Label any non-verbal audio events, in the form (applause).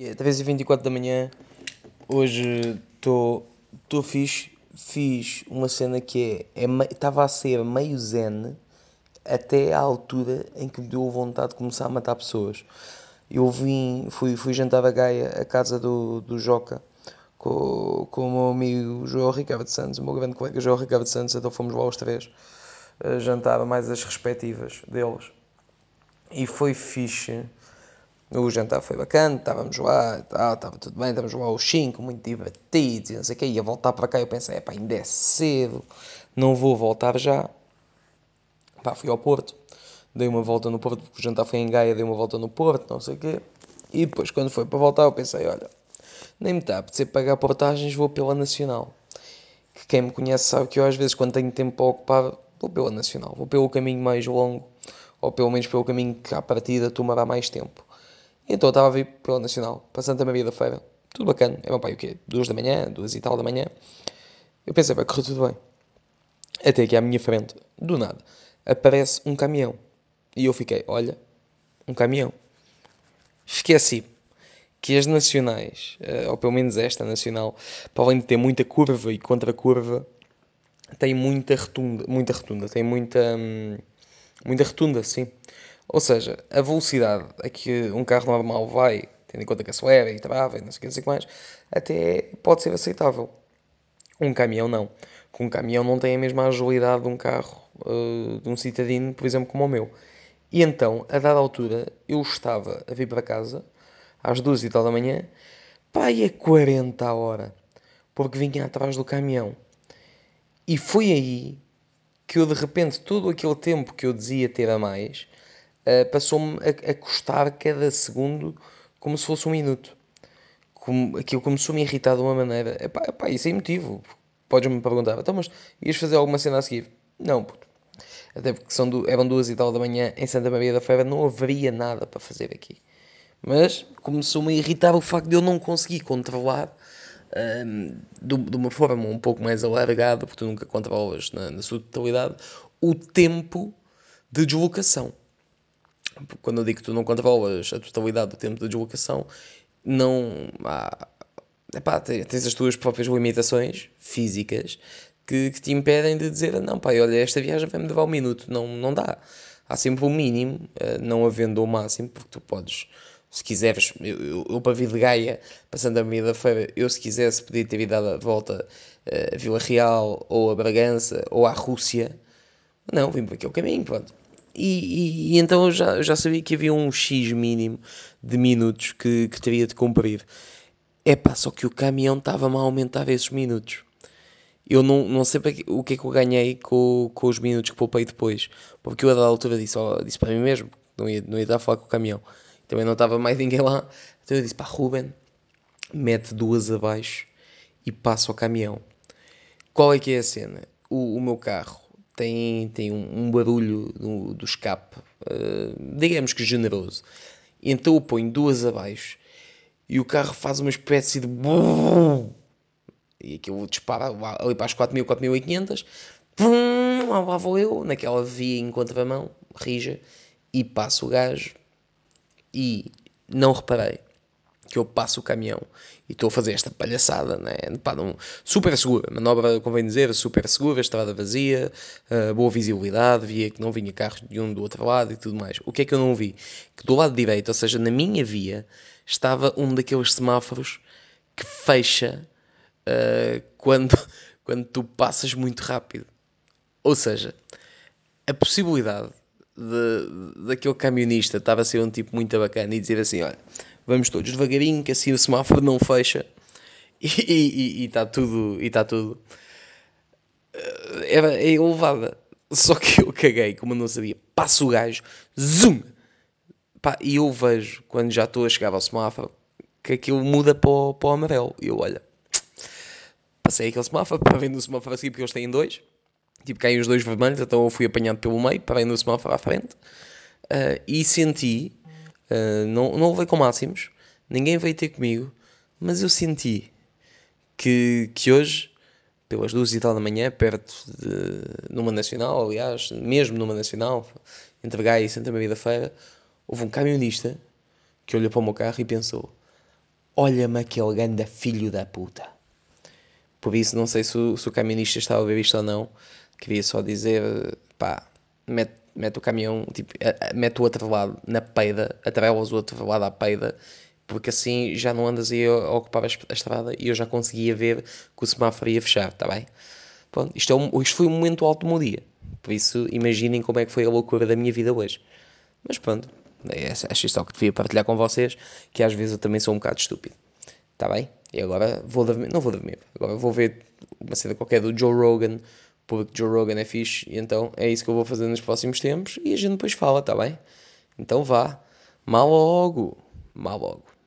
É 3h24 da manhã, hoje estou fixe, fiz uma cena que é, estava a ser meio zen até à altura em que me deu vontade de começar a matar pessoas. Eu vim, fui, fui jantar a Gaia, a casa do, do Joca, com, com o meu amigo João Ricardo Santos, o meu grande colega João Ricardo Santos, então fomos lá os três, jantar mais as respectivas deles. E foi fixe o jantar foi bacana, estávamos lá, estava tudo bem, estávamos lá os 5, muito divertidos e não sei o quê. Ia voltar para cá eu pensei, epá, ainda é cedo, não vou voltar já. Pá, fui ao Porto, dei uma volta no Porto, porque o jantar foi em Gaia, dei uma volta no Porto, não sei o quê. E depois, quando foi para voltar, eu pensei, olha, nem me está a apetecer pagar portagens, vou pela Nacional. Que quem me conhece sabe que eu às vezes, quando tenho tempo para ocupar, vou pela Nacional, vou pelo caminho mais longo, ou pelo menos pelo caminho que à partida tomará mais tempo. Então eu estava a vir pela Nacional, para Santa Maria da Feira, tudo bacana, é meu pai o quê? Duas da manhã, duas e tal da manhã. Eu pensei, vai correr tudo bem. Até que à minha frente, do nada, aparece um caminhão. E eu fiquei, olha, um caminhão. Esqueci que as nacionais, ou pelo menos esta nacional, para além de ter muita curva e contra-curva, tem muita rotunda, muita rotunda, tem muita, hum, muita rotunda, sim. Ou seja, a velocidade a que um carro normal vai, tendo em conta que acelera e trava e não sei o que, mais, até pode ser aceitável. Um caminhão não. Com um caminhão não tem a mesma agilidade de um carro, uh, de um citadino, por exemplo, como o meu. E então, a dada altura, eu estava a vir para casa, às duas e tal da manhã, pá, a 40 a hora, porque vinha atrás do caminhão. E foi aí que eu, de repente, todo aquele tempo que eu dizia ter a mais, uh, passou-me a, a, custar cada segundo como se fosse um minuto. Como, aquilo começou-me a irritar de uma maneira. Epá, epá, isso é motivo. Podes-me perguntar, então, mas ias fazer alguma cena a seguir? Não, puto. Até porque são eram duas e tal da manhã em Santa Maria da Feira, não haveria nada para fazer aqui. Mas começou-me a irritar o facto de eu não conseguir controlar um, de, de, uma forma um pouco mais alargada, porque tu nunca controlas na, na sua totalidade, o tempo de deslocação quando eu digo que tu não controlas a totalidade do tempo de deslocação, não há. Epá, tens as tuas próprias limitações físicas que, que te impedem de dizer não, pai, olha, esta viagem vai-me levar um minuto. Não, não dá. Há sempre o um mínimo, eh, não havendo o máximo, porque tu podes, se quiseres, eu, eu, eu para vir de Gaia, passando a meia da feira, eu se quisesse podia ter ido a volta eh, a Vila Real, ou a Bragança, ou à Rússia. Não, vim por aquele caminho, pronto. E, e, e, então eu já, eu já sabia que havia um X mínimo de minutos que, que teria de cumprir. É pá, só que o caminhão estava-me a aumentar esses minutos. Eu não, não sei que, o que é que eu ganhei com, com os minutos que poupei depois. Porque eu a dada altura disse, ó, disse para mim mesmo, não ia, não ia dar a falar com o caminhão. Também não estava mais ninguém lá. Então eu disse, pá, Ruben, mete duas abaixo e passa o caminhão. Qual é que é a cena? O, o meu carro tem, tem um, um barulho do, do escape, uh, digamos que generoso. Então eu ponho duas abaixo e o carro faz uma espécie de. E aquilo dispara ali para as 4.000, 4.500. Lá vou eu, naquela via em contramão, rija, e passo o gajo. E não reparei que eu passo o caminhão e estou a fazer esta palhaçada, né? Pá, não, super segura, manobra, convém dizer, super segura, estrada vazia, uh, boa visibilidade, via que não vinha carros de um do outro lado e tudo mais. O que é que eu não vi? Que do lado direito, ou seja, na minha via, estava um daqueles semáforos que fecha uh, quando, (laughs) quando tu passas muito rápido. Ou seja, a possibilidade daquele camionista estar a ser um tipo muito bacana e dizer assim: olha, vamos todos devagarinho, que assim o semáforo não fecha (laughs) e está tudo. E está tudo. Eh, era é elevada. Só que eu caguei, como eu não sabia. Passo o gajo, zoom! Pá, e eu vejo, quando já estou a chegar ao semáforo, que aquilo muda para o, para o amarelo. E eu, olha, passei aquele semáforo, (laughs) para ver no semáforo assim, porque eles têm dois. Tipo, caem os dois vermelhos, então eu fui apanhado pelo meio, para ver no semáforo à frente. Uh, e senti Uh, não, não levei com máximos, ninguém veio ter comigo, mas eu senti que, que hoje, pelas duas e tal da manhã, perto de numa nacional, aliás, mesmo numa nacional, entre Gaia e Santa Maria da Feira, houve um camionista que olhou para o meu carro e pensou: olha-me aquele ganda filho da puta. Por isso, não sei se o, se o estava a ver isto ou não. Queria só dizer, pá, mete, mete o caminhão, tipo, mete o outro lado na peida, atrelas o outro lado à peida, porque assim já não andas aí a ocupar a estrada e eu já conseguia ver que o semáforo ia fechar, está bem? Pronto, isto, é um, isto foi um momento alto do meu dia. Por isso, imaginem como é que foi a loucura da minha vida hoje. Mas pronto, é, acho isto que devia partilhar com vocês, que às vezes eu também sou um bocado estúpido. Está bem? E agora vou dormir, não vou dormir, agora vou ver uma cena qualquer do Joe Rogan, porque Joe Rogan é fixe, e então é isso que eu vou fazer nos próximos tempos e a gente depois fala, está bem? Então vá, mal logo, mal logo.